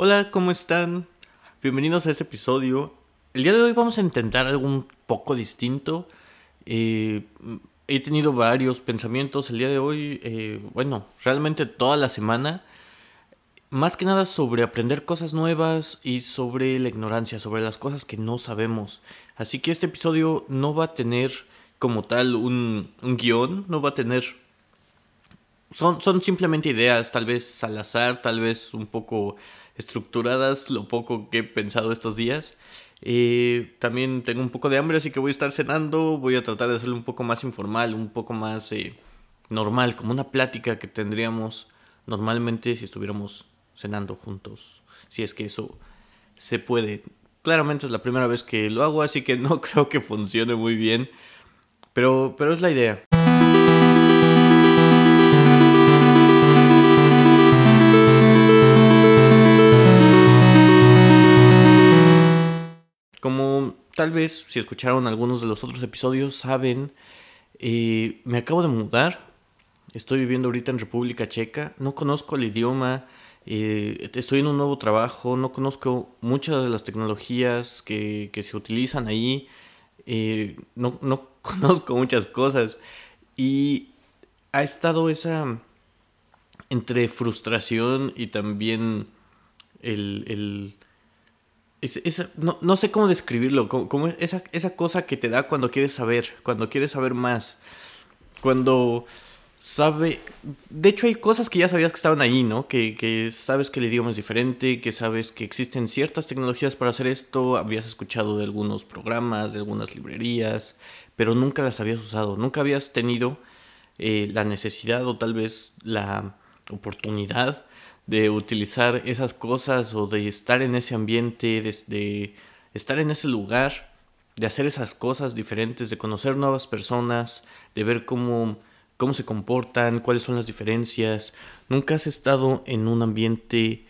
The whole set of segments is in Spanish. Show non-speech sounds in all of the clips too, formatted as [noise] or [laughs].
Hola, ¿cómo están? Bienvenidos a este episodio. El día de hoy vamos a intentar algo un poco distinto. Eh, he tenido varios pensamientos el día de hoy, eh, bueno, realmente toda la semana. Más que nada sobre aprender cosas nuevas y sobre la ignorancia, sobre las cosas que no sabemos. Así que este episodio no va a tener como tal un, un guion, no va a tener son, son simplemente ideas, tal vez al azar, tal vez un poco estructuradas, lo poco que he pensado estos días. Eh, también tengo un poco de hambre, así que voy a estar cenando. Voy a tratar de hacerlo un poco más informal, un poco más eh, normal, como una plática que tendríamos normalmente si estuviéramos cenando juntos. Si es que eso se puede. Claramente es la primera vez que lo hago, así que [laughs] no creo que funcione muy bien. Pero, pero es la idea. Como tal vez si escucharon algunos de los otros episodios saben, eh, me acabo de mudar. Estoy viviendo ahorita en República Checa. No conozco el idioma. Eh, estoy en un nuevo trabajo. No conozco muchas de las tecnologías que, se utilizan ahí. Eh, no, no [laughs] conozco muchas cosas. Y ha estado esa entre frustración y también el no, sé cómo describirlo, como, esa, esa, cosa que te da cuando quieres saber, cuando quieres saber más, cuando sabe... De hecho hay cosas que ya sabías que estaban ahí, ¿no? Que, que sabes que el idioma es diferente, que sabes que existen ciertas tecnologías para hacer esto, habías escuchado de algunos programas, de algunas librerías, pero nunca las habías usado, nunca habías tenido eh, la necesidad o tal vez la oportunidad de utilizar esas cosas o de estar en ese ambiente, de, estar en ese lugar, de hacer esas cosas diferentes, de conocer nuevas personas, de ver cómo, cómo se comportan, cuáles son las diferencias. Nunca has estado en un ambiente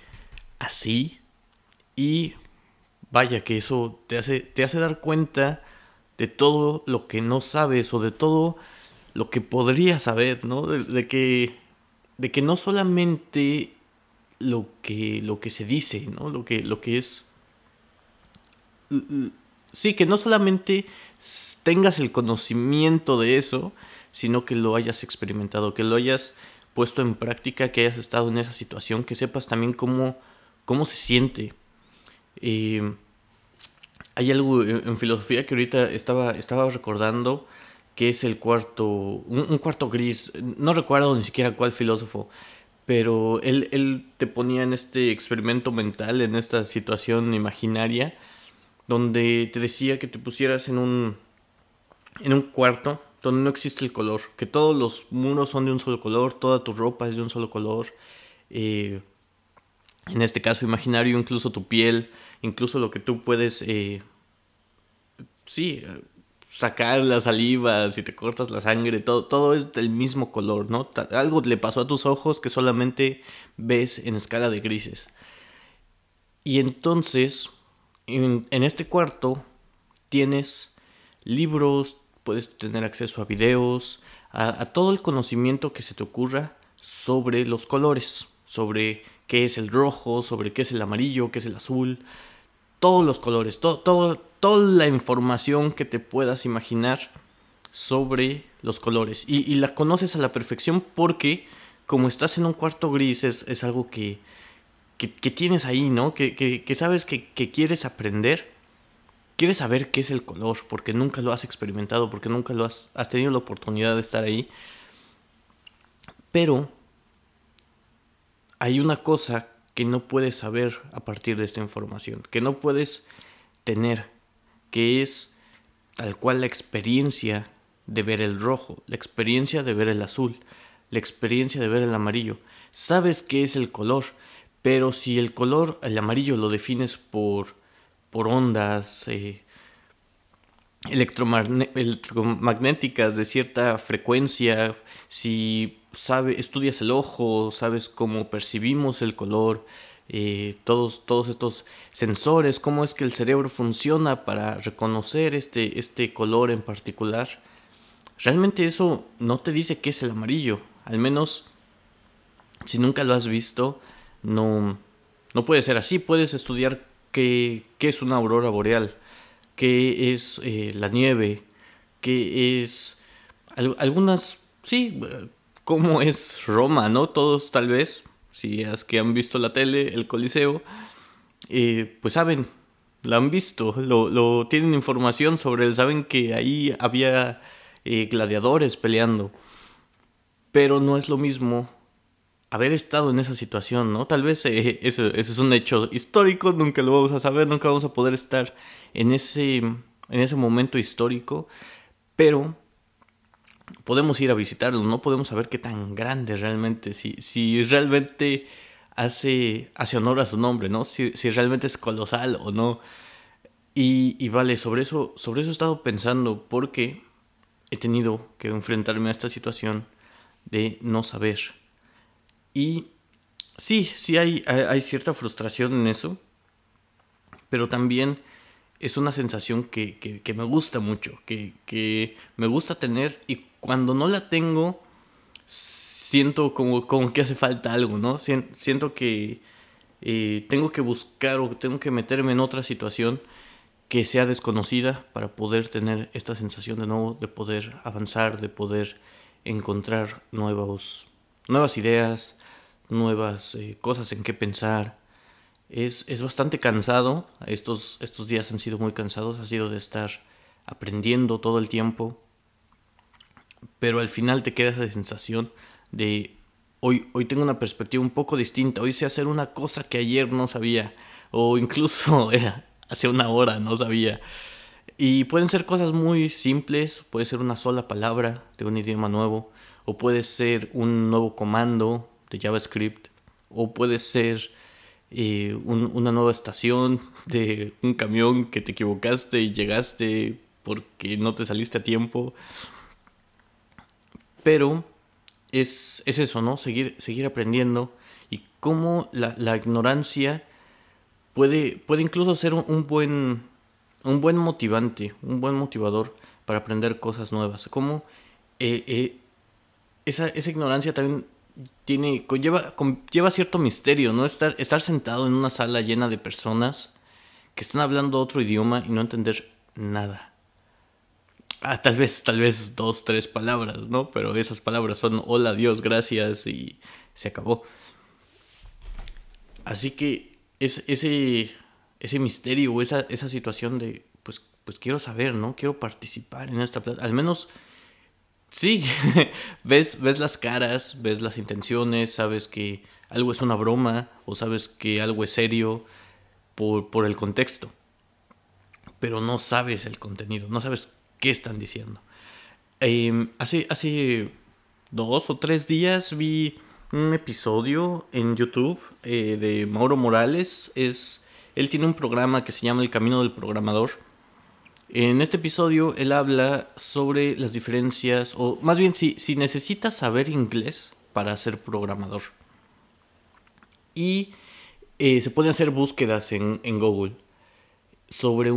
así y vaya que eso te hace, te hace dar cuenta de todo lo que no sabes o de todo lo que podrías saber, ¿no? De, que, de que no solamente lo que, lo que se dice, ¿no? Lo que, lo que es... Sí, que no solamente tengas el conocimiento de eso, sino que lo hayas experimentado, que lo hayas puesto en práctica, que hayas estado en esa situación, que sepas también cómo, cómo se siente. Eh, hay algo en, filosofía que ahorita estaba, estaba recordando, que es el cuarto, un cuarto gris, no recuerdo ni siquiera cuál filósofo, pero él, él te ponía en este experimento mental, en esta situación imaginaria, donde te decía que te pusieras en un, en un cuarto donde no existe el color, que todos los muros son de un solo color, toda tu ropa es de un solo color, eh, en este caso imaginario, incluso tu piel, incluso lo que tú puedes, eh, sí, sacar la saliva, si te cortas la sangre, todo, todo es del mismo color, ¿no? Algo le pasó a tus ojos que solamente ves en escala de grises. Y entonces, en, este cuarto tienes libros, puedes tener acceso a videos, a, todo el conocimiento que se te ocurra sobre los colores, sobre qué es el rojo, sobre qué es el amarillo, qué es el azul, todos los colores, todo, todo, toda la información que te puedas imaginar sobre los colores. Y, la conoces a la perfección porque como estás en un cuarto gris es, algo que, que, tienes ahí, ¿no? Que, que sabes que, quieres aprender. Quieres saber qué es el color porque nunca lo has experimentado, porque nunca lo has, has tenido la oportunidad de estar ahí. Pero hay una cosa que no puedes saber a partir de esta información, que no puedes tener que es tal cual la experiencia de ver el rojo, la experiencia de ver el azul, la experiencia de ver el amarillo. Sabes qué es el color, pero si el color, el amarillo, lo defines por, por ondas eh, electromagnéticas de cierta frecuencia, si sabe, estudias el ojo, sabes cómo percibimos el color, eh, todos, todos estos sensores, cómo es que el cerebro funciona para reconocer este, este color en particular. Realmente eso no te dice qué es el amarillo, al menos si nunca lo has visto, no, no puede ser así, puedes estudiar qué, qué es una aurora boreal, qué es eh, la nieve, qué es algunas, sí, cómo es Roma, ¿no? Todos tal vez, si es que han visto la tele, el Coliseo, eh, pues saben, lo han visto, lo, lo, tienen información sobre él, saben que ahí había eh, gladiadores peleando, pero no es lo mismo haber estado en esa situación, ¿no? Tal vez eh, eso, es un hecho histórico, nunca lo vamos a saber, nunca vamos a poder estar en ese, en ese momento histórico, pero podemos ir a visitarlo, no podemos saber qué tan grande realmente, si, si realmente hace, hace honor a su nombre, ¿no? Si, si realmente es colosal o no. Y, y, vale, sobre eso, sobre eso he estado pensando porque he tenido que enfrentarme a esta situación de no saber y sí, sí hay, hay cierta frustración en eso, pero también es una sensación que, me gusta mucho, que, me gusta tener y cuando no la tengo, siento como, como que hace falta algo, ¿no? Siento que eh, tengo que buscar o tengo que meterme en otra situación que sea desconocida para poder tener esta sensación de nuevo, de poder avanzar, de poder encontrar nuevos, nuevas ideas, nuevas eh, cosas en qué pensar. Es, es, bastante cansado, estos, estos días han sido muy cansados, ha sido de estar aprendiendo todo el tiempo, pero al final te queda esa sensación de hoy, hoy tengo una perspectiva un poco distinta, hoy sé hacer una cosa que ayer no sabía, o incluso [laughs] hace una hora no sabía. Y pueden ser cosas muy simples, puede ser una sola palabra de un idioma nuevo, o puede ser un nuevo comando, de JavaScript o puede ser una nueva estación de un camión que te equivocaste y llegaste porque no te saliste a tiempo. Pero es, eso, ¿no? Seguir, seguir aprendiendo y cómo la, ignorancia puede, puede incluso ser un, buen, un buen motivante, un buen motivador para aprender cosas nuevas. Cómo eh, eh, esa, esa ignorancia también tiene, conlleva, lleva cierto misterio, ¿no? Estar, estar sentado en una sala llena de personas que están hablando otro idioma y no entender nada. Ah, tal vez, tal vez dos, tres palabras, ¿no? Pero esas palabras son hola, Dios, gracias y se acabó. Así que es, ese, ese misterio esa, esa situación de, pues, pues quiero saber, ¿no? Quiero participar en esta plata. Al menos Sí, [laughs] ves, ves las caras, ves las intenciones, sabes que algo es una broma o sabes que algo es serio por, por el contexto. Pero no sabes el contenido, no sabes qué están diciendo. Em, hace, hace dos o tres días vi un episodio en YouTube eh, de Mauro Morales. Es, él tiene un programa que se llama El Camino del Programador en este episodio él habla sobre las diferencias, o más bien si, si necesitas saber inglés para ser programador. Y eh, se pueden hacer búsquedas en, Google sobre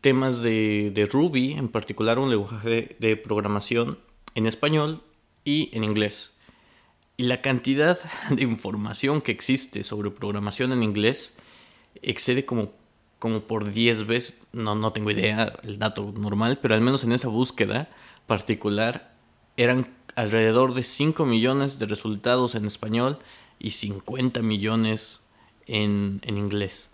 temas de, Ruby, en particular un lenguaje de, programación en español y en inglés. Y la cantidad [laughs] de información que existe sobre programación en inglés excede como como por 10 veces, no, no tengo idea el dato normal, pero al menos en esa búsqueda particular eran alrededor de 5 millones de resultados en español y 50 millones en, en inglés.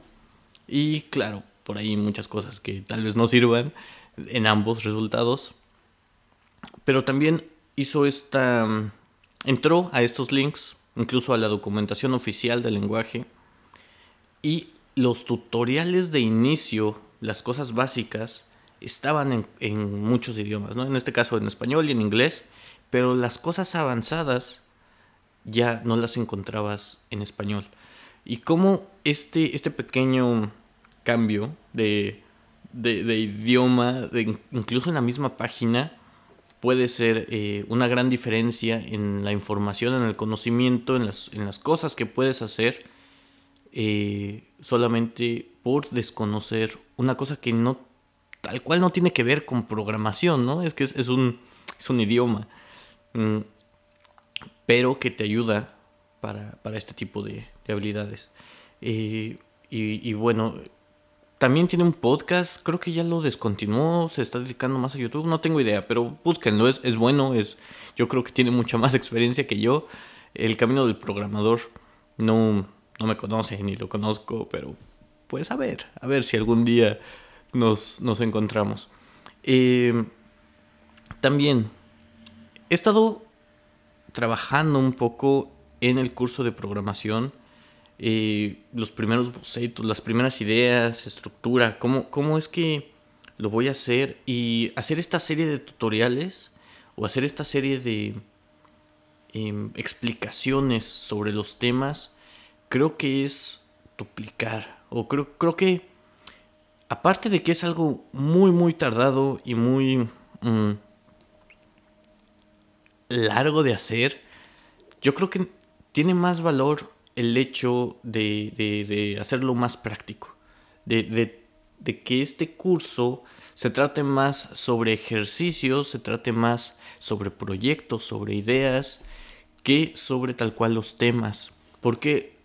Y claro, por ahí muchas cosas que tal vez no sirvan en ambos resultados. Pero también hizo esta... entró a estos links, incluso a la documentación oficial del lenguaje, y los tutoriales de inicio, las cosas básicas, estaban en, muchos idiomas, ¿no? En este caso en español y en inglés, pero las cosas avanzadas ya no las encontrabas en español. Y cómo este, este pequeño cambio de, de, idioma, de, incluso en la misma página, puede ser eh, una gran diferencia en la información, en el conocimiento, en las, en las cosas que puedes hacer eh, solamente por desconocer una cosa que no, tal cual no tiene que ver con programación, ¿no? Es que es, un, es un idioma, mm, pero que te ayuda para, este tipo de, habilidades. y, y, bueno, también tiene un podcast, creo que ya lo descontinuó, se está dedicando más a YouTube, no tengo idea, pero búsquenlo, es, es bueno, es, yo creo que tiene mucha más [laughs] experiencia que yo. El camino del programador no, no me conoce ni lo conozco, pero pues a ver, a ver si algún día nos, nos encontramos. Eh, también he estado trabajando un poco en el curso de programación. Eh, los primeros bocetos, las primeras ideas, estructura, cómo, cómo es que lo voy a hacer y hacer esta serie de tutoriales o hacer esta serie de em, explicaciones sobre los temas, creo que es duplicar o creo, creo que aparte de que es algo muy muy tardado y muy mm, largo de hacer, yo creo que tiene más valor el hecho de, hacerlo más práctico, de, que este curso se trate más sobre ejercicios, se trate más sobre proyectos, sobre ideas, que sobre tal cual los temas. Porque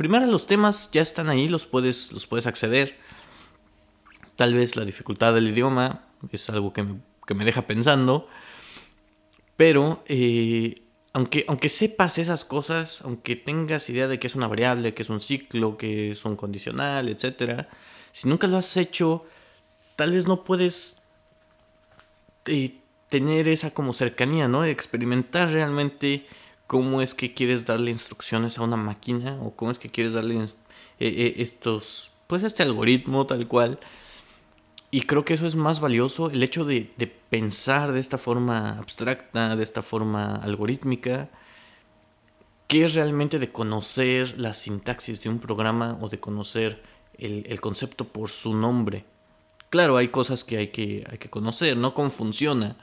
primero los temas ya están ahí, los puedes, los puedes acceder. Tal vez la dificultad del idioma es algo que me, que me deja pensando. Pero eh, aunque, aunque sepas esas cosas, aunque tengas idea de que es una variable, que es un ciclo, que es un condicional, etc., si nunca lo has hecho, tal vez no puedes eh, tener esa como cercanía, ¿no? Experimentar realmente cómo es que quieres darle instrucciones a una máquina o cómo es que quieres darle eh, estos, pues este algoritmo tal cual. Y creo que eso es más valioso, el hecho de, pensar de esta forma abstracta, de esta forma algorítmica, que es realmente de conocer la sintaxis de un programa o de conocer el, concepto por su nombre. Claro, hay cosas que hay, que hay que conocer, ¿no? Cómo funciona.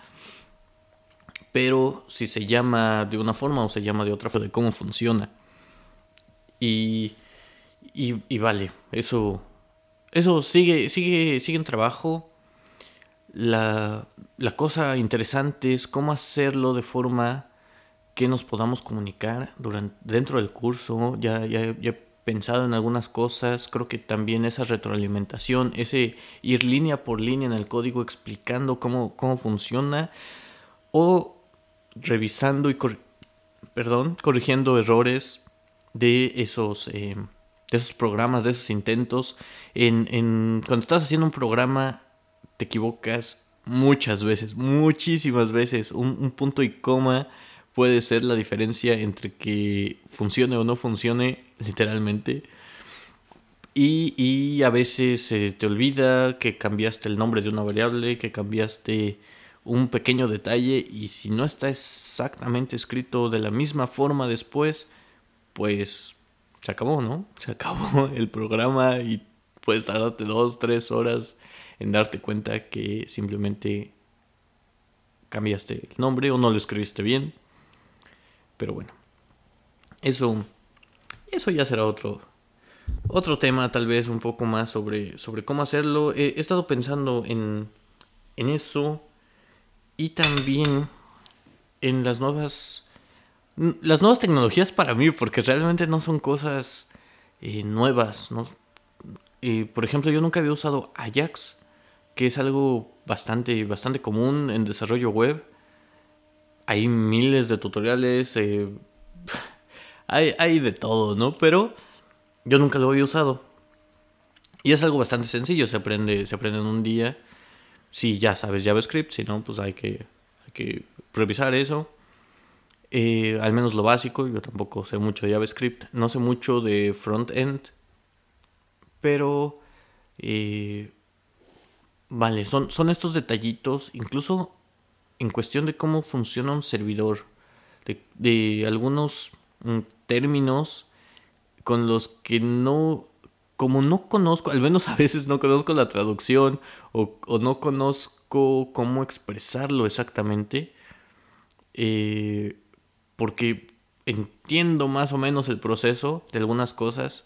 Pero si se llama de una forma o se llama de otra, de cómo funciona. Y, y, y vale, eso eso sigue, sigue, sigue en trabajo. La, cosa interesante es cómo hacerlo de forma que nos podamos comunicar durante, dentro del curso. Ya, ya, he pensado en algunas cosas. Creo que también esa retroalimentación, ese ir línea por línea en el código explicando cómo, cómo funciona o revisando y perdón, corrigiendo errores de esos, eh, de esos programas, de esos intentos en, cuando estás haciendo un programa, te equivocas muchas veces, muchísimas veces. Un, punto y coma puede ser la diferencia entre que funcione o no funcione, literalmente. Y, a veces se te olvida que cambiaste el nombre de una variable, que cambiaste un pequeño detalle y si no está exactamente escrito de la misma forma después, pues se acabó, ¿no? [laughs] Se acabó el programa y puedes tardarte dos, tres horas en darte cuenta que simplemente cambiaste el nombre o no lo escribiste bien. Pero bueno, eso, eso ya será otro, otro tema, tal vez un poco más sobre, sobre cómo hacerlo. He, estado pensando en, en eso y también en las nuevas, las nuevas tecnologías para mí, porque realmente no son cosas eh, nuevas, ¿no? por ejemplo, yo nunca había usado Ajax, que es algo bastante, bastante común en desarrollo web. Hay miles de tutoriales, eh, [laughs] hay, hay de todo, ¿no? Pero yo nunca lo había usado. Y es algo bastante sencillo, se aprende, se aprende en un día. Si ya sabes JavaScript, si no, pues hay que, hay que revisar eso. Eh, al menos lo básico, yo tampoco sé mucho de JavaScript. No sé mucho de front-end pero eh, vale, son, son estos detallitos, incluso en cuestión de cómo funciona un servidor, de, algunos mm, términos con los que no, como no conozco, al menos a veces no conozco la traducción o, no conozco cómo expresarlo exactamente, eh, porque entiendo más o menos el proceso de algunas cosas,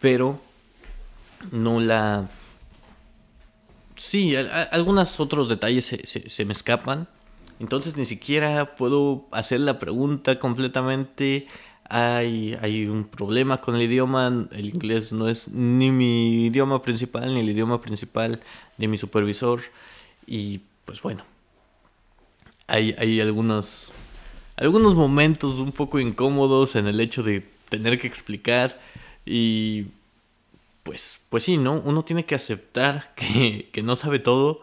pero no la... Sí, algunos otros detalles se, me escapan. Entonces ni siquiera puedo hacer la pregunta completamente hay, hay un problema con el idioma, el inglés no es ni mi idioma principal ni el idioma principal de mi supervisor y pues bueno, hay, hay algunos, algunos momentos un poco incómodos en el hecho de tener que explicar y pues, pues sí, ¿no? Uno tiene que aceptar [laughs] que, que no sabe todo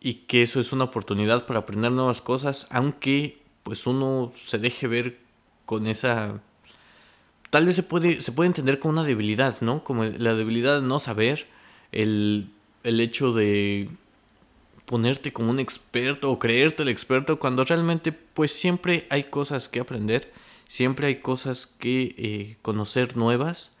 y que eso es una oportunidad para aprender nuevas cosas, aunque pues uno se deje ver con esa tal vez se puede, se puede entender como una debilidad, ¿no? Como la debilidad de no saber, el, el hecho de ponerte como un experto o creerte el experto cuando realmente pues siempre hay cosas que aprender, siempre hay cosas que eh, conocer nuevas,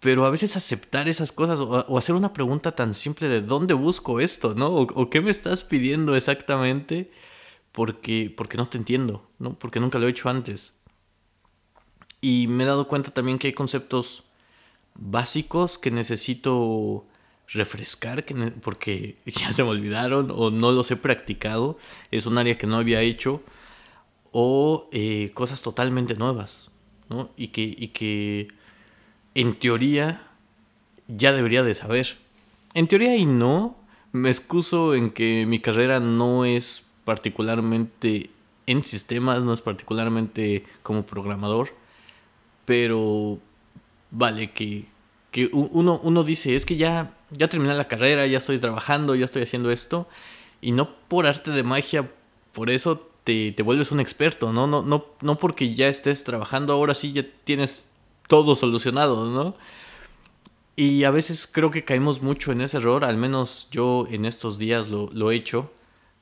pero a veces aceptar esas cosas o, hacer una pregunta tan simple de dónde busco esto, ¿no? O, o, qué me estás pidiendo exactamente porque, porque no te entiendo, ¿no? Porque nunca lo he hecho antes. Y me he dado cuenta también que hay conceptos básicos que necesito refrescar porque [laughs] ya se me olvidaron o no los he practicado. Es un área que no había hecho. O eh, cosas totalmente nuevas. ¿no? Y, que, y que en teoría ya debería de saber. En teoría y no. Me excuso en que mi carrera no es particularmente en sistemas, no es particularmente como programador pero vale, que, que uno, uno dice, es que ya, ya terminé la carrera, ya estoy trabajando, ya estoy haciendo esto, y no por arte de magia, por eso te, te vuelves un experto, ¿no? No, no, no porque ya estés trabajando, ahora sí ya tienes todo solucionado, ¿no? Y a veces creo que caemos mucho en ese error, al menos yo en estos días lo, lo he hecho,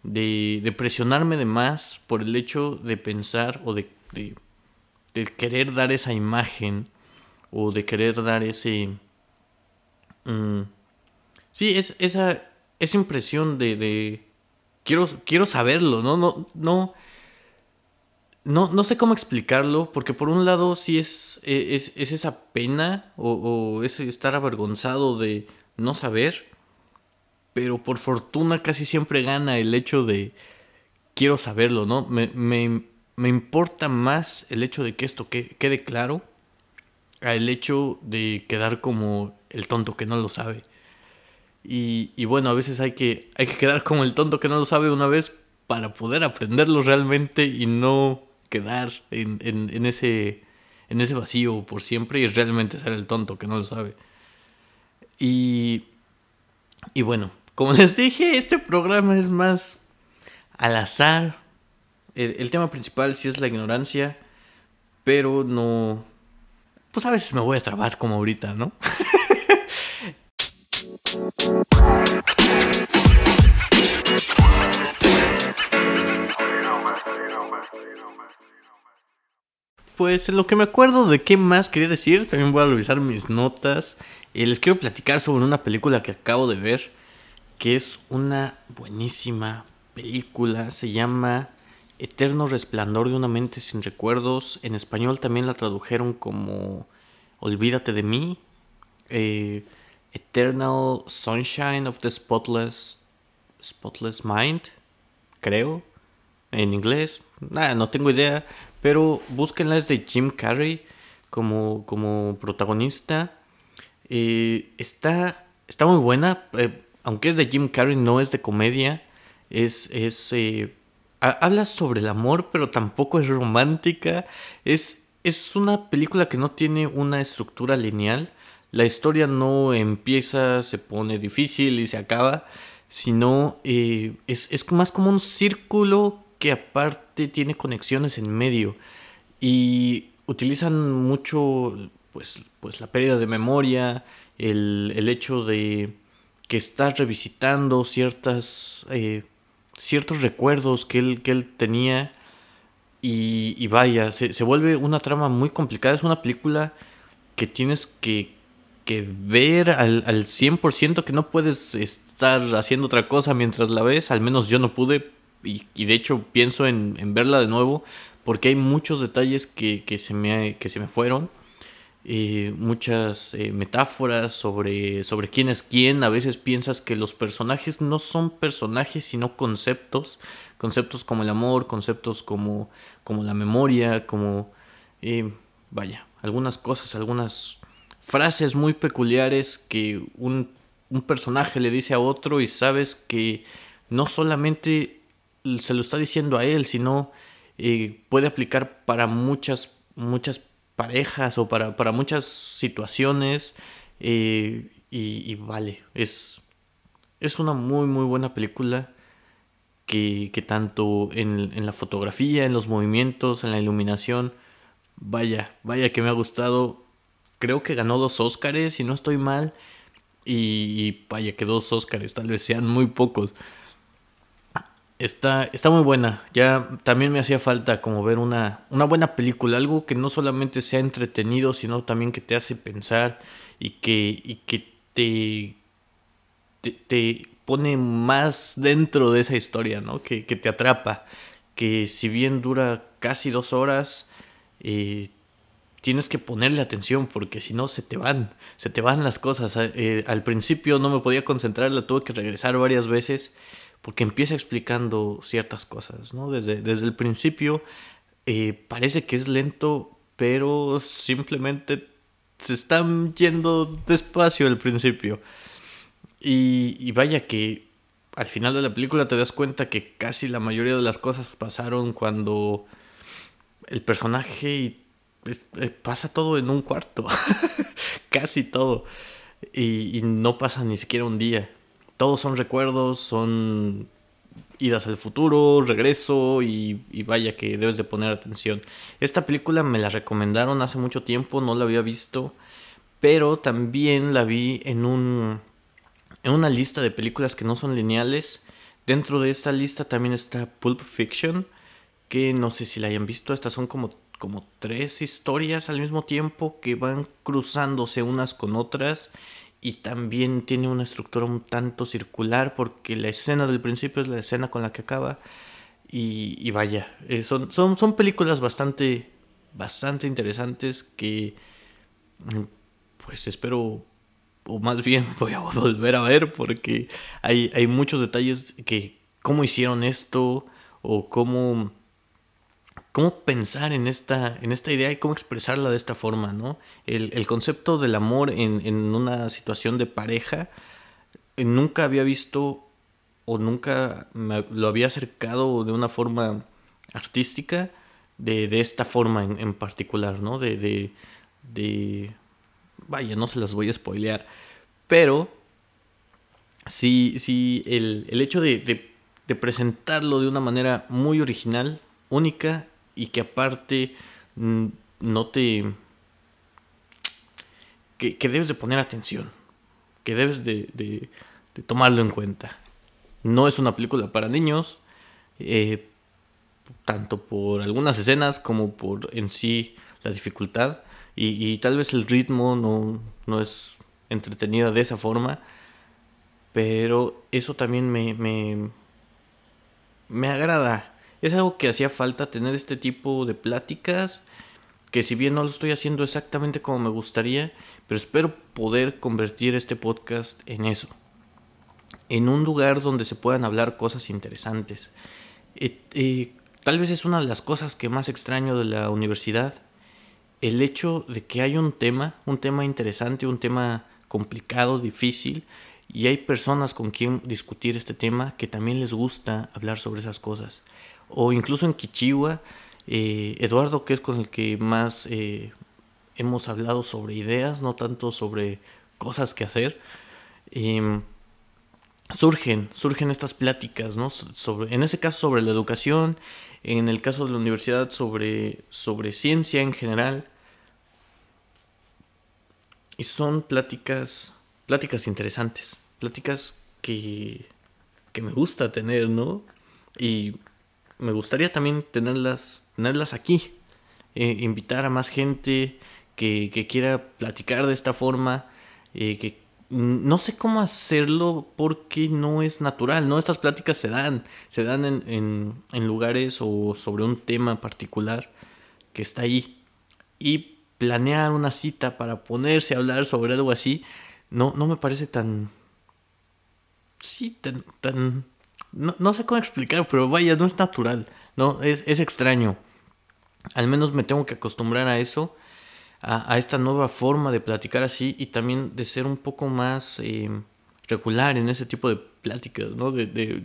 de, de, presionarme de más por el hecho de pensar o de, de de querer dar esa imagen o de querer dar ese... Mm, sí, es esa, esa impresión de, quiero, quiero saberlo, ¿no? No, no, no, no sé cómo explicarlo, porque por un lado sí es, e, es, es esa pena o, es estar avergonzado de no saber, pero por fortuna casi siempre gana el hecho de quiero saberlo, ¿no? Me, me importa más el hecho de que esto quede claro a el hecho de quedar como el tonto que no lo sabe. Y, bueno, a veces hay que, hay que quedar como el tonto que no lo sabe una vez para poder aprenderlo realmente y no quedar en, en, ese, en ese vacío por siempre y realmente ser el tonto que no lo sabe. Y, y bueno, como [laughs] les dije, este programa es más al azar, el, tema principal sí es la ignorancia, pero no... Pues a veces me voy a trabar como ahorita, ¿no? [laughs] Pues en lo que me acuerdo de qué más quería decir, también voy a revisar mis notas. Eh, les quiero platicar sobre una película que acabo de ver, que es una buenísima película. Se llama Eterno resplandor de una mente sin recuerdos. En español también la tradujeron como Olvídate de mí. Eh, Eternal Sunshine of the Spotless, Spotless Mind, creo, en inglés. Nada, no tengo idea. Pero búsquenla, es de Jim Carrey como, como protagonista. Eh, está, está muy buena. Eh, aunque es de Jim Carrey, no es de comedia. Es, es habla sobre el amor, pero tampoco es romántica. Es, es una película que no tiene una estructura lineal. La historia no empieza, se pone difícil y se acaba, sino eh, es, es más como un círculo que aparte tiene conexiones en medio. Y utilizan mucho pues, pues la pérdida de memoria, el, el hecho de que estás revisitando ciertas eh, ciertos recuerdos que él, que él tenía. Y, vaya, se, se, vuelve una trama muy complicada. Es una película que tienes que, que ver al, al 100%, que no puedes estar haciendo otra cosa mientras la ves. Al menos yo no pude. Y, y de hecho pienso en, en, verla de nuevo. Porque hay muchos detalles que, que, se, me, que se me fueron. Eh, muchas eh, metáforas sobre, sobre quién es quién. A veces piensas que los personajes no son personajes, sino conceptos. Conceptos como el amor, conceptos como, como la memoria, como... Eh, vaya, algunas cosas, algunas frases muy peculiares que un, un personaje le dice a otro y sabes que no solamente se lo está diciendo a él, sino eh, puede aplicar para muchas, muchas parejas o para, para muchas situaciones. Eh, y, vale, es, es una muy, muy buena película que, que tanto en, en, la fotografía, en los movimientos, en la iluminación, vaya, vaya que me ha gustado. Creo que ganó dos Óscares, si no estoy mal. Y, y vaya que dos Óscares, tal vez sean muy pocos. Está, está muy buena. Ya también me hacía falta como ver una, una buena película, algo que no solamente sea entretenido, sino también que te hace pensar y que, y que te, te, pone más dentro de esa historia, ¿no? Que, te atrapa. Que si bien dura casi dos horas, eh, tienes que ponerle atención porque si no se te van, se te van las cosas. Eh, al principio no me podía concentrar, la tuve que regresar varias veces porque empieza explicando ciertas cosas, ¿no? Desde, desde el principio eh, parece que es lento, pero simplemente se están yendo despacio al principio. Y, vaya que al final de la película te das cuenta que casi la mayoría de las cosas pasaron cuando el personaje eh, pasa todo en un cuarto. [laughs] casi todo. Y, no pasa ni siquiera un día todos son recuerdos, son idas al futuro, regreso y, vaya que debes de poner atención. Esta película me la recomendaron hace mucho tiempo, no la había visto, pero también la vi en un en una lista de películas que no son lineales. Dentro de esta lista también está Pulp Fiction, que no sé si la hayan visto, estas son como como tres historias al mismo tiempo que van cruzándose unas con otras y también tiene una estructura un tanto circular porque la escena del principio es la escena con la que acaba y, vaya, eh, son, son, son películas bastante, bastante interesantes que mm, pues espero o más bien [laughs] voy a volver a ver porque hay, hay muchos detalles que cómo hicieron esto o cómo cómo pensar en esta, en esta idea y cómo expresarla de esta forma, ¿no? El, concepto del amor en, una situación de pareja eh, nunca había visto o nunca lo había acercado de una forma artística de, esta forma en, particular, ¿no? De, de, de, Vaya, no se las voy a spoilear, pero sí, sí, el, el hecho de, de presentarlo de una manera muy original, única y que aparte mm, no te... Que, debes de poner atención, que debes de, de, tomarlo en cuenta. No es una película para niños, eh, tanto por algunas escenas como por en sí la dificultad y, tal vez el ritmo no, no, es entretenida de esa forma, pero eso también me, me, me agrada es algo que hacía falta tener este tipo de pláticas, que si bien no lo estoy haciendo exactamente como me gustaría, pero espero poder convertir este podcast en eso. En un lugar donde se puedan hablar cosas interesantes. Eh, eh, tal vez es una de las cosas que más extraño de la universidad. El hecho de que hay un tema, un tema interesante, un tema complicado, difícil, y hay personas con quien discutir este tema que también les gusta hablar sobre esas cosas o incluso en Kichiwa, eh, Eduardo, que es con el que más eh, hemos hablado sobre ideas, no tanto sobre cosas que hacer, em, surgen, surgen estas pláticas, ¿no? Sobre, en ese caso sobre la educación, en el caso de la universidad sobre, sobre ciencia en general. Y son pláticas, pláticas interesantes, pláticas que, que me gusta tener, ¿no? Y me gustaría también tenerlas, tenerlas aquí, eh, invitar a más gente que, que, quiera platicar de esta forma, eh, que no sé cómo hacerlo porque no es natural, ¿no? Estas pláticas se dan, se dan en, en, lugares o sobre un tema particular que está ahí. Y planear una cita para ponerse a hablar sobre algo así, no, no me parece tan... Sí, tan, tan no, sé cómo explicar, pero vaya, no es natural, no, es, extraño. Al menos me tengo que acostumbrar a eso. a, esta nueva forma de platicar así y también de ser un poco más eh, regular en ese tipo de pláticas, ¿no? De,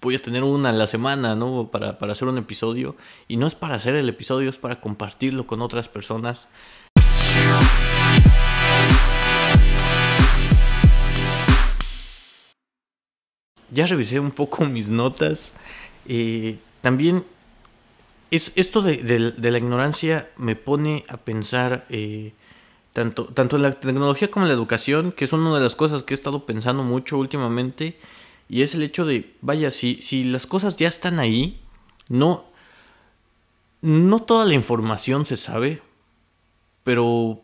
voy a tener una a la semana, ¿no? Para, para hacer un episodio. Y no es para hacer el episodio, es para compartirlo con otras personas. Ya revisé un poco [laughs] mis notas. Eh, también es, esto de, la ignorancia me pone a pensar eh, tanto, tanto en la tecnología como en la educación, que es una de las cosas que he estado pensando mucho últimamente, y es el hecho de, vaya, si, si las cosas ya están ahí, no, no toda la información se sabe, pero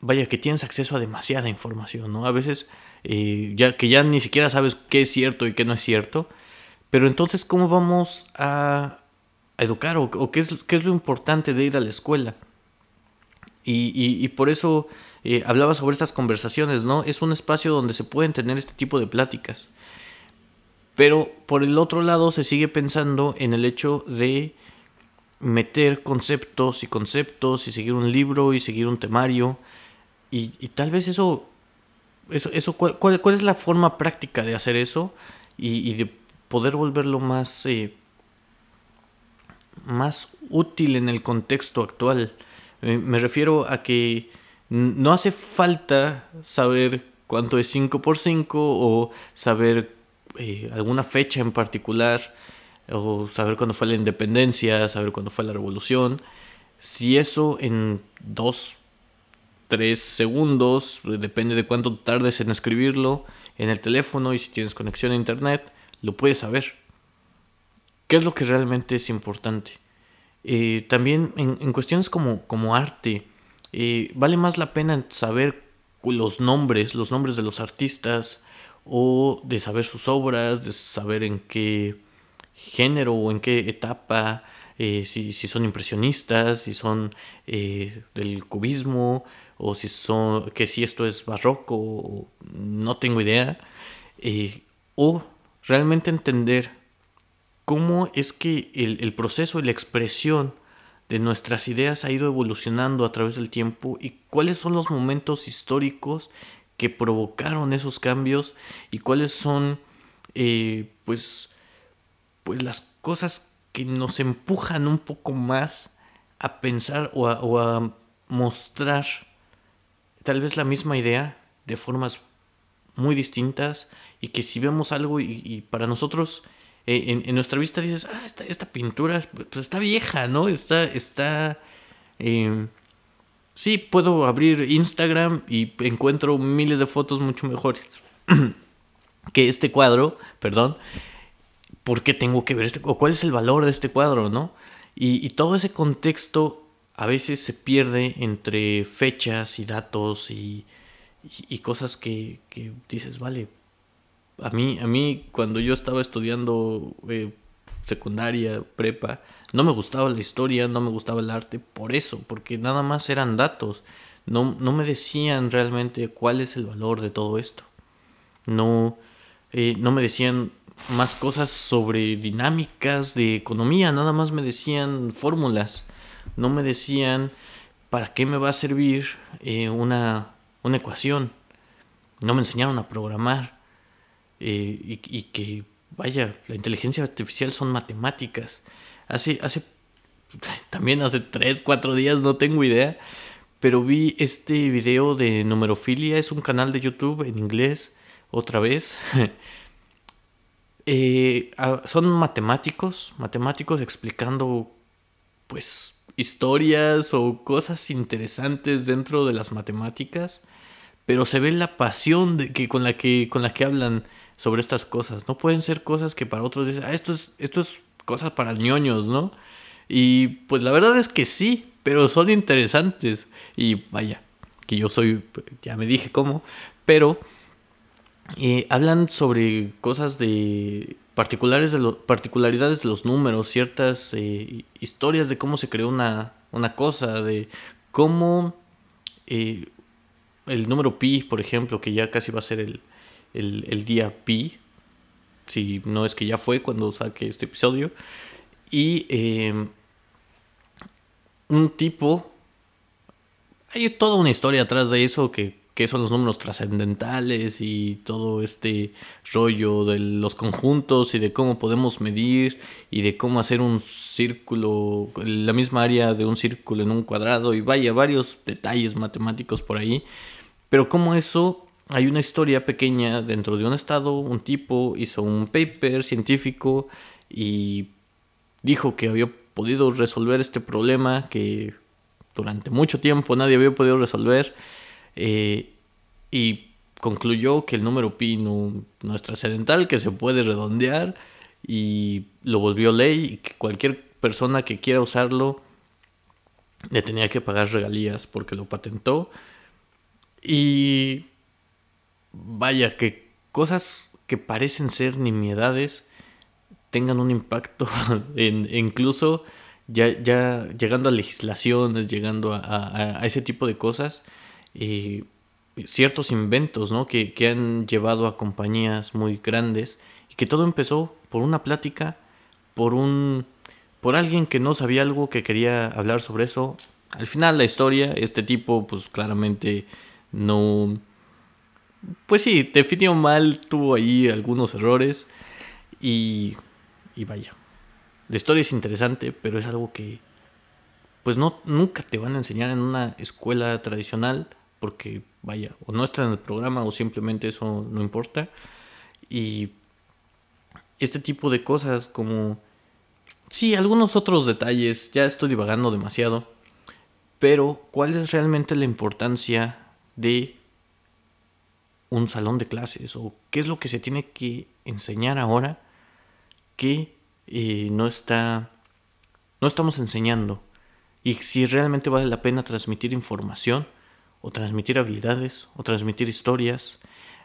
vaya que tienes acceso a demasiada información, ¿no? A veces ya que ya ni siquiera sabes qué es cierto y qué no es cierto, pero entonces, ¿cómo vamos a, educar o, qué, es, qué, es, lo importante de ir a la escuela. Y, por eso eh, hablaba sobre estas conversaciones, ¿no? Es un espacio donde se pueden tener este tipo de pláticas. Pero por el otro lado se sigue pensando en el hecho de meter conceptos y conceptos y seguir un libro y seguir un temario. Y, tal vez eso, eso, eso ¿cuál, cuál, es la forma práctica de hacer eso? Y, de poder volverlo más... Eh, más útil en el contexto actual. me refiero a que no hace falta saber cuánto es 5 por 5 o saber eh, alguna fecha en particular o saber cuándo fue la independencia, saber cuándo fue la revolución. Si eso en 2, 3 segundos, depende de cuánto tardes en escribirlo en el teléfono y si tienes conexión a internet, lo puedes saber. ¿Qué es lo que realmente es importante? Eh, también en, cuestiones como, como arte, eh, vale más la pena saber los nombres, los nombres de los artistas, o de saber sus obras, de saber en qué género o en qué etapa, eh, si, son impresionistas, si son del cubismo, o si son, que si esto es barroco, no tengo idea, o realmente entender cómo es que el, proceso y la expresión de nuestras ideas ha ido evolucionando a través del tiempo y cuáles son los momentos históricos que provocaron esos cambios y cuáles son eh, pues, pues las cosas que nos empujan un poco más a pensar o a, mostrar tal vez la misma idea de formas muy distintas y que si vemos algo y para nosotros eh, en, nuestra vista dices, ah, esta, esta pintura pues está vieja, ¿no? Está, está... Eh, sí, puedo abrir Instagram y encuentro miles de fotos mucho mejores [clears throat] que este cuadro, perdón. ¿Por qué tengo que ver este? ¿O cuál es el valor de este cuadro, no? Y, todo ese contexto a veces se pierde entre fechas y datos y, y, cosas que, que dices, vale, a mí, a mí cuando yo estaba estudiando eh, secundaria, prepa, no me gustaba la historia, no me gustaba el arte por eso, porque nada más eran datos. No, no me decían realmente cuál es el valor de todo esto. No, eh, no me decían más cosas sobre dinámicas de economía, nada más me decían fórmulas. No me decían para qué me va a servir eh, una, una ecuación. No me enseñaron a programar. Eh, y, que, vaya, la inteligencia artificial son matemáticas. Hace, hace, también hace 3, 4 días, no tengo idea, pero vi este video de numerofilia, es un canal de YouTube en inglés, otra vez. [laughs] Eh, son matemáticos, matemáticos explicando, pues, historias o cosas interesantes dentro de las matemáticas, pero se ve la pasión de que, con, la que, con la que hablan sobre estas cosas. No pueden ser cosas que para otros dicen, ah, esto es, esto es cosas para ñoños, ¿no? Y pues la verdad es que sí, pero son interesantes. Y vaya, que yo soy, ya me dije cómo, pero eh, hablan sobre cosas de particulares de particularidades de los números, ciertas eh, historias de cómo se creó una, una cosa, de cómo eh, el número pi, por ejemplo, que ya casi va a ser el, el, día pi, si no es que ya fue cuando saque este episodio, y em, un tipo hay toda una historia atrás de eso que, que son los números trascendentales y todo este rollo de los conjuntos y de cómo podemos medir y de cómo hacer un círculo, la misma área de un círculo en un cuadrado y vaya, varios detalles matemáticos por ahí. Pero como eso, hay una historia pequeña dentro de un estado, un tipo hizo un paper científico y dijo que había podido resolver este problema que durante mucho tiempo nadie había podido resolver eh, y concluyó que el número pi no, es trascendental, que se puede redondear y lo volvió ley y que cualquier persona que quiera usarlo le tenía que pagar regalías porque lo patentó. Y vaya, que cosas que parecen ser nimiedades tengan un impacto [laughs] en, incluso ya, ya llegando a legislaciones, llegando a, ese tipo de cosas, eh, ciertos inventos ¿no? que, que, han llevado a compañías muy grandes y que todo empezó por una plática, por un por alguien que no sabía algo que quería hablar sobre eso. Al final la historia, este tipo pues claramente no pues sí, definió mal, tuvo ahí algunos errores y y vaya. La historia es interesante, pero es algo que pues no nunca te van a enseñar en una escuela tradicional porque vaya, o no está en el programa o simplemente eso no importa. Y este tipo de cosas como sí, algunos otros detalles, ya estoy divagando demasiado, pero ¿cuál es realmente la importancia de un salón de clases o qué es lo que se tiene que enseñar ahora que eh, no está no estamos enseñando y si realmente vale la pena transmitir información o transmitir habilidades o transmitir historias.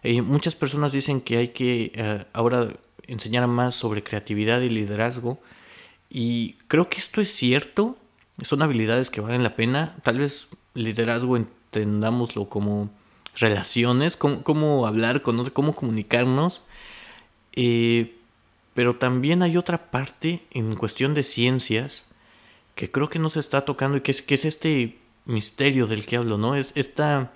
Eh, muchas personas dicen que hay que eh, ahora enseñar más sobre creatividad y liderazgo y creo que esto es cierto, son habilidades que valen la pena, tal vez liderazgo entendámoslo como relaciones, cómo, hablar con cómo comunicarnos. Eh, pero también hay otra parte en cuestión de ciencias que creo que no se está tocando y que es, que es este misterio del que hablo, ¿no? Es esta,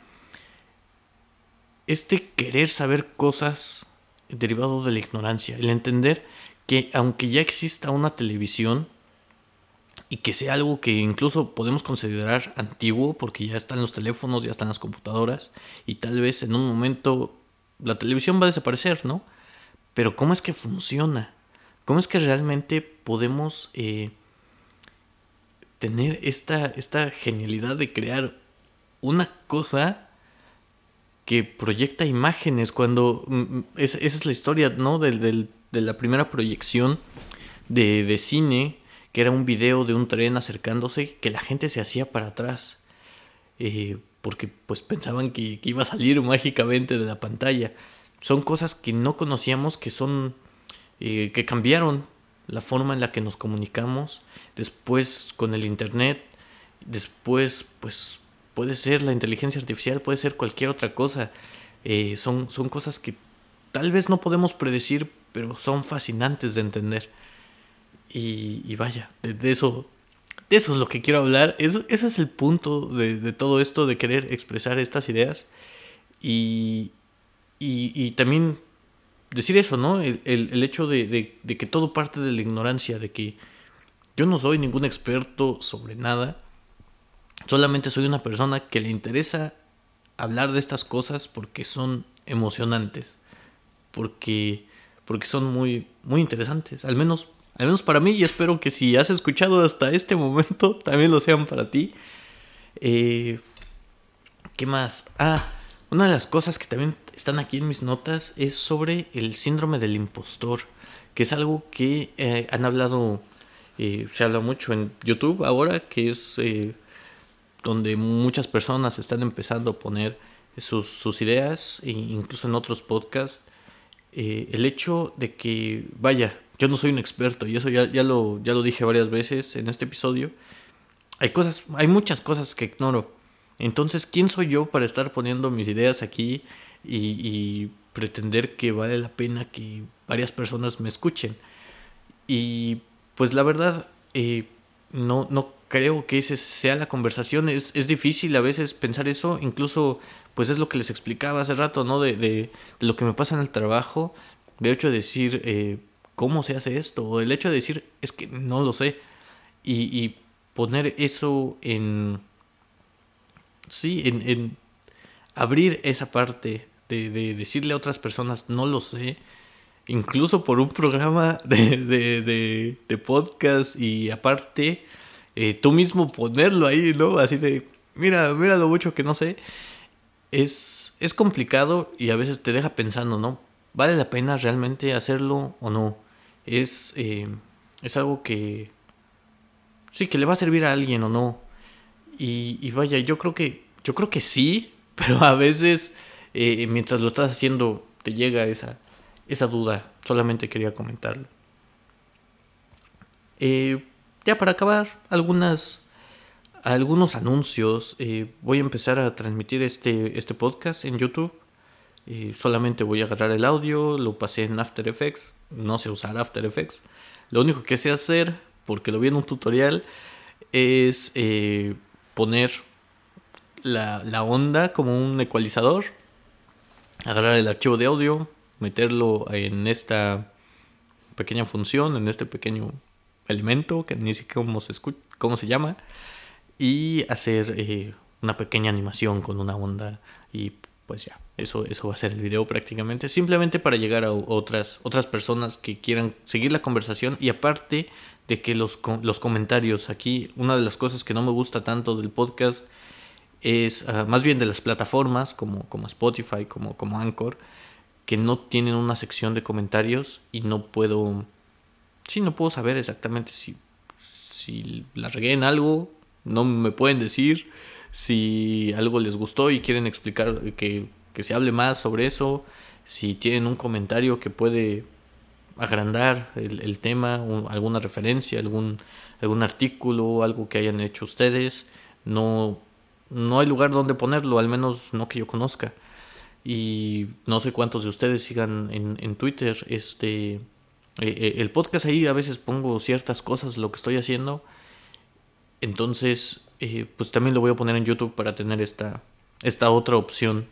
este querer saber cosas derivado de la ignorancia, el entender que aunque ya exista una televisión y que sea algo que incluso podemos considerar antiguo porque ya están los teléfonos, ya están las computadoras y tal vez en un momento la televisión va a desaparecer, ¿no? Pero ¿cómo es que funciona? ¿Cómo es que realmente podemos eh, tener esta, esta genialidad de crear una cosa que proyecta imágenes cuando mm, mm, esa es la historia no de la primera proyección de, de, cine que era un video de un tren acercándose que la gente se hacía para atrás eh, porque pues pensaban que, que, iba a salir mágicamente de la pantalla. Son cosas que no conocíamos que son eh, que cambiaron la forma en la que nos comunicamos después con el internet después pues puede ser la inteligencia artificial puede ser cualquier otra cosa. Eh, son, son cosas que tal vez no podemos predecir pero son fascinantes de entender. Y, vaya de, eso de eso es lo que quiero hablar. Eso, ese es el punto de, de todo esto de querer expresar estas ideas. Y, y, también decir eso, ¿no? El, el, hecho de, de, que todo parte de la ignorancia, de que yo no soy ningún experto sobre nada, solamente soy una persona que le interesa hablar de estas cosas porque son emocionantes, porque, porque son muy, muy interesantes, al menos, al menos para mí y espero que si has escuchado hasta este momento [laughs] también lo sean para ti. Eh, ¿Qué más? Ah, una de las cosas que también están aquí en mis notas es sobre el síndrome del impostor, que es algo que eh, han hablado, eh, se habla mucho en YouTube ahora, que es eh, donde muchas personas están empezando a poner sus, sus ideas, e incluso en otros podcasts. el hecho de que, vaya, yo no soy un experto y eso ya, ya, lo, ya lo dije varias veces en este episodio. Hay cosas, hay muchas cosas que ignoro. Entonces, ¿quién soy yo para estar poniendo mis ideas aquí y, pretender que vale la pena que varias personas me escuchen. Y pues la verdad, eh, no, no creo que ese sea la conversación. Es, es difícil a veces pensar eso, incluso pues es lo que les explicaba hace rato, ¿no? De, de, lo que me pasa en el trabajo, de hecho de decir eh, cómo se hace esto, o el hecho de decir es que no lo sé, y, poner eso en... Sí, en abrir esa parte de, de, decirle a otras personas no lo sé, incluso por un programa [laughs] de, de, de podcast y aparte eh, tú mismo ponerlo ahí, ¿no? Así de, mira, mira lo mucho que no sé. Es, es complicado y a veces te deja pensando, ¿no? ¿Vale la pena realmente hacerlo o no? Es, eh, es algo que... Sí, que le va a servir a alguien o no. Y, y vaya, yo creo que... Yo creo que sí, [laughs] pero a veces eh, mientras lo estás haciendo te llega esa, esa duda. Solamente quería comentarlo. Eh, ya para acabar, algunas, algunos anuncios. Eh, voy a empezar a transmitir este, este podcast en YouTube. Solamente voy a agarrar el audio, lo pasé en After Effects. No sé usar After Effects. Lo único que sé hacer, porque lo vi en un tutorial, es poner la, la onda como un ecualizador. Agarrar el archivo de audio, meterlo en esta pequeña función, en este pequeño elemento, que ni siquiera cómo se, cómo se llama, y hacer eh, una pequeña animación con una onda y pues ya, eso, eso va a ser el video prácticamente, simplemente para llegar a otras, otras personas que quieran seguir la conversación y aparte de que los, los comentarios. Aquí, una de las cosas que no me gusta tanto del podcast es uh, más bien de las plataformas como, como Spotify, como, como Anchor, que no tienen una sección de comentarios y no puedo sí, no puedo saber exactamente si, si la regué en algo, no me pueden decir. Si algo les gustó y quieren explicar que, que se hable más sobre eso, si tienen un comentario que puede agrandar el, el tema, alguna referencia, algún, algún artículo, algo que hayan hecho ustedes, no, no hay lugar donde ponerlo, al menos no que yo conozca. Y no sé cuántos de ustedes sigan en, en Twitter este eh, eh, el podcast ahí a veces pongo ciertas cosas, lo que estoy haciendo. Entonces, eh, pues también lo voy a poner en YouTube para tener esta, esta otra opción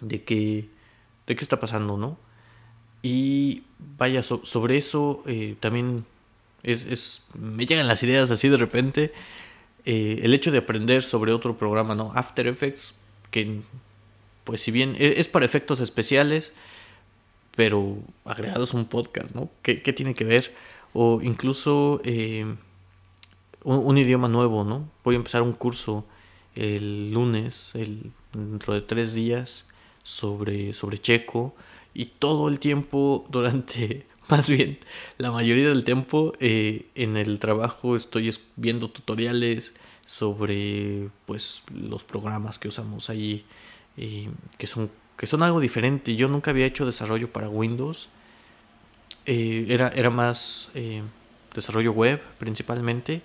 de que, de qué está pasando, ¿no? Y vaya, sobre eso también es, es, me llegan las ideas así de repente. El hecho de aprender sobre otro programa, ¿no? After Effects, que pues si bien e, es para efectos especiales, pero agregados un podcast, ¿no? ¿Qué, tiene que ver? O incluso eh, un, idioma nuevo, ¿no? Voy a empezar un curso el lunes, el, dentro de tres días, sobre, sobre checo y todo el tiempo [laughs] durante, [laughs] más bien, la mayoría del tiempo eh, en el trabajo estoy viendo tutoriales sobre, pues, los programas que usamos ahí, eh, que son que son algo diferente. Yo nunca había hecho desarrollo para Windows. Eh, era, era más eh, desarrollo web principalmente.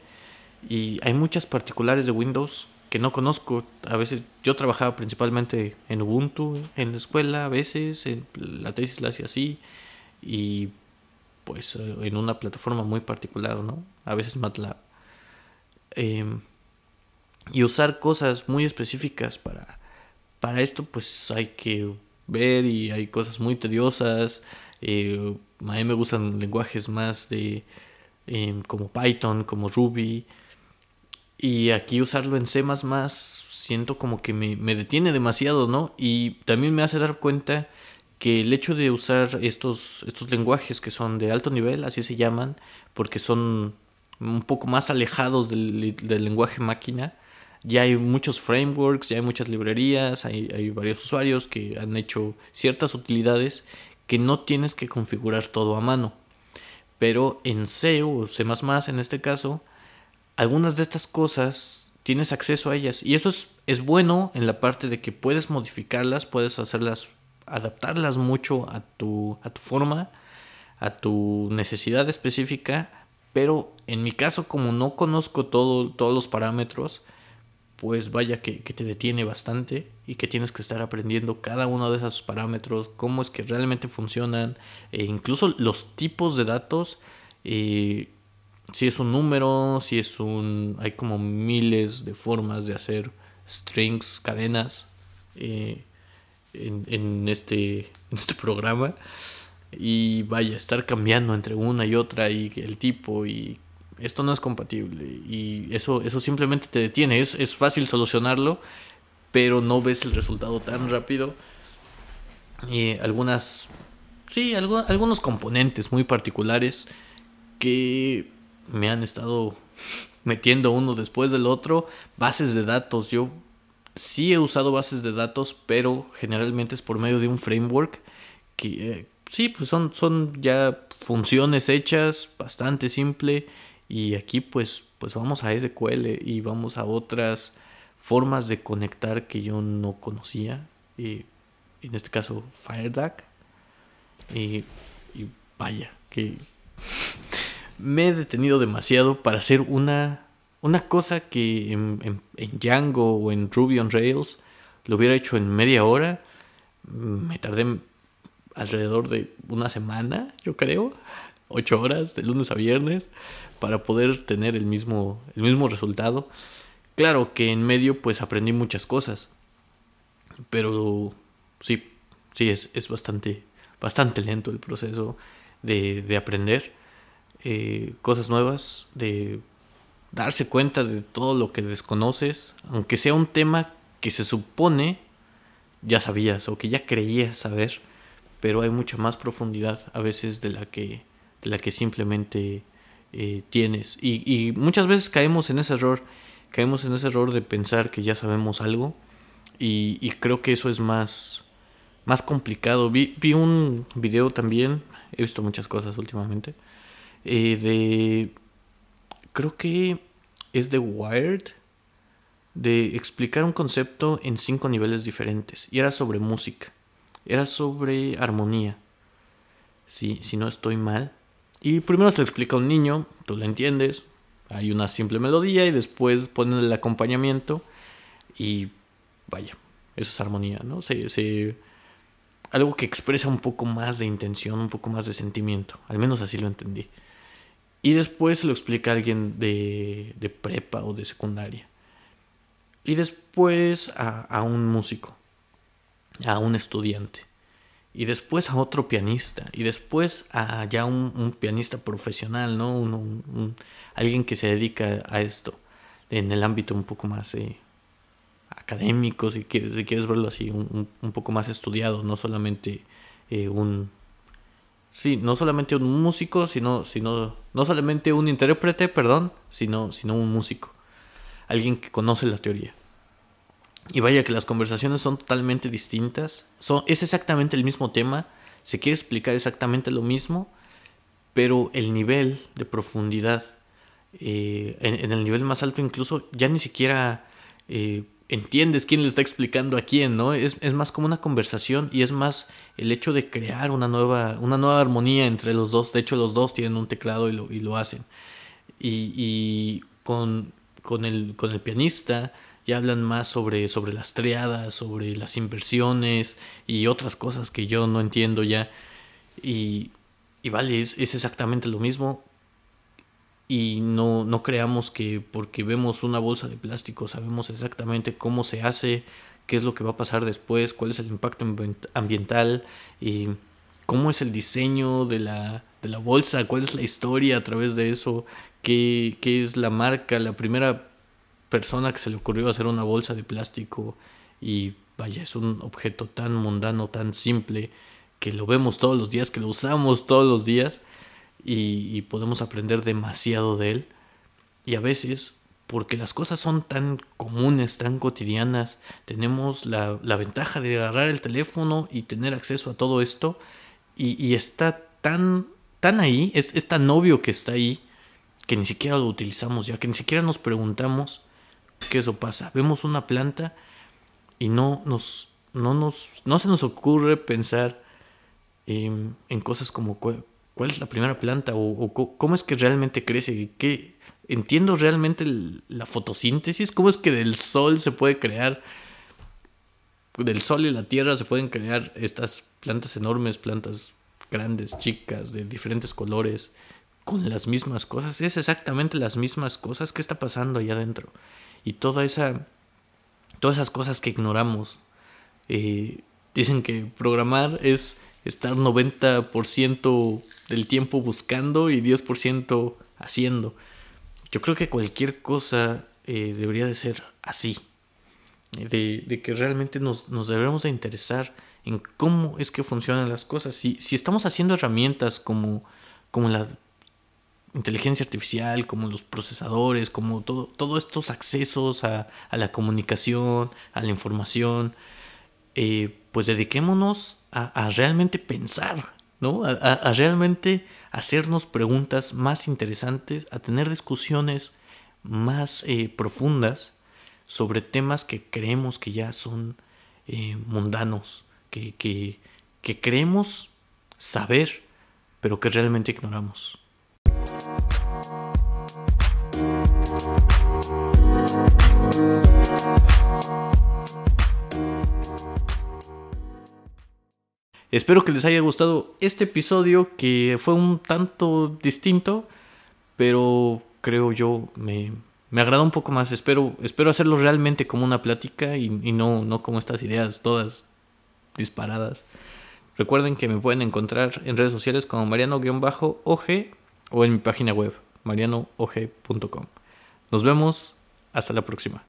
Y hay muchas particulares de Windows que no conozco. A veces yo trabajaba principalmente en Ubuntu, en la escuela, a veces en la tesis la hacía así. Y pues eh, en una plataforma muy particular, ¿no? A veces MATLAB. Em, y usar cosas muy específicas para para esto pues hay que ver y hay cosas muy tediosas. Eh, a mí me gustan lenguajes más de em, como Python, como Ruby. Y aquí usarlo en C siento como que me, me, detiene demasiado, ¿no? Y también me hace dar cuenta que el hecho de usar estos, estos lenguajes que son de alto nivel, así se llaman, porque son un poco más alejados del, lenguaje máquina, ya hay muchos frameworks, ya hay muchas librerías, hay, hay varios usuarios que han hecho ciertas utilidades que no tienes que configurar todo a mano. Pero en C o C en este caso, algunas de estas cosas tienes acceso a ellas. Y eso es, es bueno en la parte de que puedes modificarlas, puedes hacerlas, adaptarlas mucho a tu, a tu forma, a tu necesidad específica. Pero en mi caso, como no conozco todo, todos los parámetros, pues vaya que, te detiene bastante y que tienes que estar aprendiendo cada uno de esos parámetros, cómo es que realmente funcionan, e incluso los tipos de datos. Eh, si es un número, si es un... Hay como miles de formas de hacer strings, cadenas eh, en, este, [laughs] en este programa. Y vaya, estar cambiando entre una y otra y el tipo y esto no es compatible. Y eso, eso simplemente te detiene. Es, es fácil solucionarlo, pero no ves el resultado tan rápido. Y algunas, sí, algunos componentes muy particulares que me han estado [laughs] metiendo uno después del otro. Bases de datos, yo sí he usado bases de datos, pero generalmente es por medio de un framework que eh, sí, pues son, son ya funciones hechas, bastante simple. Y aquí pues, pues vamos a SQL y vamos a otras formas de conectar que yo no conocía. Y en este caso FireDAC. Y, y vaya, que [laughs] me he detenido demasiado para hacer una, una cosa que en, Django o en Ruby on Rails lo hubiera hecho en media hora. Me tardé alrededor de una semana, yo creo, ocho horas de lunes a viernes para poder tener el mismo, el mismo resultado. Claro que en medio pues aprendí muchas cosas, pero sí, sí es, es bastante, bastante lento el proceso de, de aprender eh, cosas nuevas, de darse cuenta de todo lo que desconoces, aunque sea un tema que se supone ya sabías o que ya creías saber, pero hay mucha más profundidad a veces de la que, de la que simplemente eh, tienes. Y, y, muchas veces caemos en ese error, caemos en ese error de pensar que ya sabemos algo y, y creo que eso es más, más complicado. Vi, vi un video también, he visto muchas cosas últimamente, eh, de... Creo que es de Wired, de explicar un concepto en cinco niveles diferentes. Y era sobre música, era sobre armonía, si, si no estoy mal. Y primero se lo explica a un niño, tú lo entiendes, hay una simple melodía y después ponen el acompañamiento y vaya, eso es armonía, ¿no? Se, se, algo que expresa un poco más de intención, un poco más de sentimiento, al menos así lo entendí. Y después se lo explica a alguien de, de prepa o de secundaria. Y después a, a, un músico, a un estudiante. Y después a otro pianista. Y después a ya un, pianista profesional, ¿no? Alguien que se dedica a esto en el ámbito un poco más eh, académico, si quieres, si quieres verlo así, un, un poco más estudiado, no solamente eh, un, Sí, no solamente un músico, sino, sino no solamente un intérprete, perdón, sino, sino un músico. Alguien que conoce la teoría. Y vaya que las conversaciones son totalmente distintas. Son, es exactamente el mismo tema. Se quiere explicar exactamente lo mismo. Pero el nivel de profundidad, eh, en, el nivel más alto incluso, ya ni siquiera eh, entiendes quién le está explicando a quién, ¿no? Es, es, más como una conversación y es más el hecho de crear una nueva, una nueva armonía entre los dos. De hecho, los dos tienen un teclado y lo, y lo hacen. Y, y con, con, el, con el pianista ya hablan más sobre, sobre las triadas, sobre las inversiones y otras cosas que yo no entiendo ya. Y, y vale, es, es exactamente lo mismo y no, no creamos que porque vemos una bolsa de plástico sabemos exactamente cómo se hace, qué es lo que va a pasar después, cuál es el impacto ambiental y cómo es el diseño de la, de la bolsa, cuál es la historia a través de eso, qué, qué es la marca, la primera persona que se le ocurrió hacer una bolsa de plástico y vaya, es un objeto tan mundano, tan simple, que lo vemos todos los días, que lo usamos todos los días y, podemos aprender demasiado de él. Y a veces, porque las cosas son tan comunes, tan cotidianas, tenemos la, la ventaja de agarrar el teléfono y tener acceso a todo esto y, está tan, tan ahí, es, es tan obvio que está ahí, que ni siquiera lo utilizamos ya, que ni siquiera nos preguntamos qué eso pasa. Vemos una planta y no nos, no nos, no se nos ocurre pensar en, en cosas como cuál es la primera planta o, cómo es que realmente crece. ¿Qué, entiendo realmente la fotosíntesis, cómo es que del sol se puede crear, del sol y la tierra se pueden crear estas plantas enormes, plantas grandes, chicas, de diferentes colores. con las mismas cosas, es exactamente las mismas cosas que está pasando allá adentro. Y toda esa, todas esas cosas que ignoramos. Eh, dicen que programar es estar 90% del tiempo buscando y 10% haciendo. Yo creo que cualquier cosa eh, debería de ser así. De, que realmente nos, nos, debemos de interesar en cómo es que funcionan las cosas. Si, si estamos haciendo herramientas como, como la inteligencia artificial, como los procesadores, como todo, todos estos accesos a, a, la comunicación, a la información, eh, pues dediquémonos a, realmente pensar, ¿no? A, a, realmente hacernos preguntas más interesantes, a tener discusiones más eh, profundas sobre temas que creemos que ya son eh, mundanos, que, que, que creemos saber, pero que realmente ignoramos. Espero que les haya gustado este episodio que fue un tanto distinto, pero creo yo me, me agrada un poco más. Espero, espero hacerlo realmente como una plática y, y no, no como estas ideas todas disparadas. Recuerden que me pueden encontrar en redes sociales como mariano-og o en mi página web marianoog.com. Nos vemos, hasta la próxima.